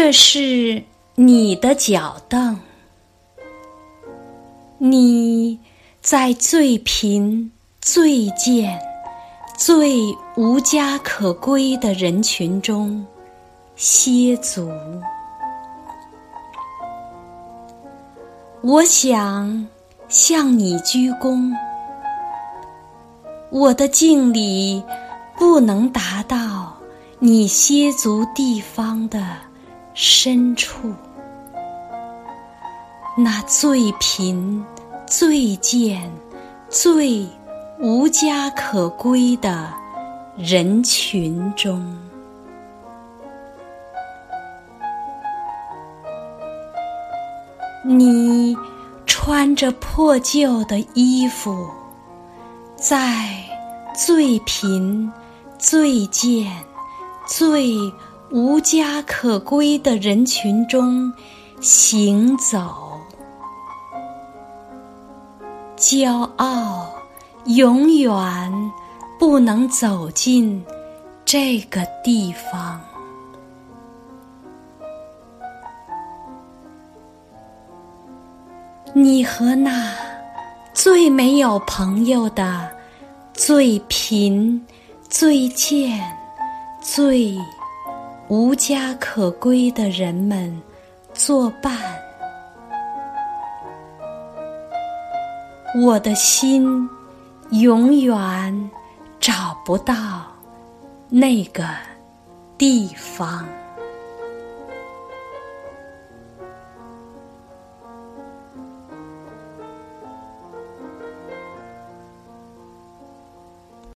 这是你的脚凳，你在最贫、最贱、最无家可归的人群中歇足。我想向你鞠躬，我的敬礼不能达到你歇足地方的深处。那最贫、最贱、最无家可归的人群中。你穿着破旧的衣服，在最贫、最贱、最无家可归的人群中行走，骄傲永远不能走进这个地方。你和那最没有朋友的、最贫、最贱、最无家可归的人们作伴，我的心永远找不到那个地方。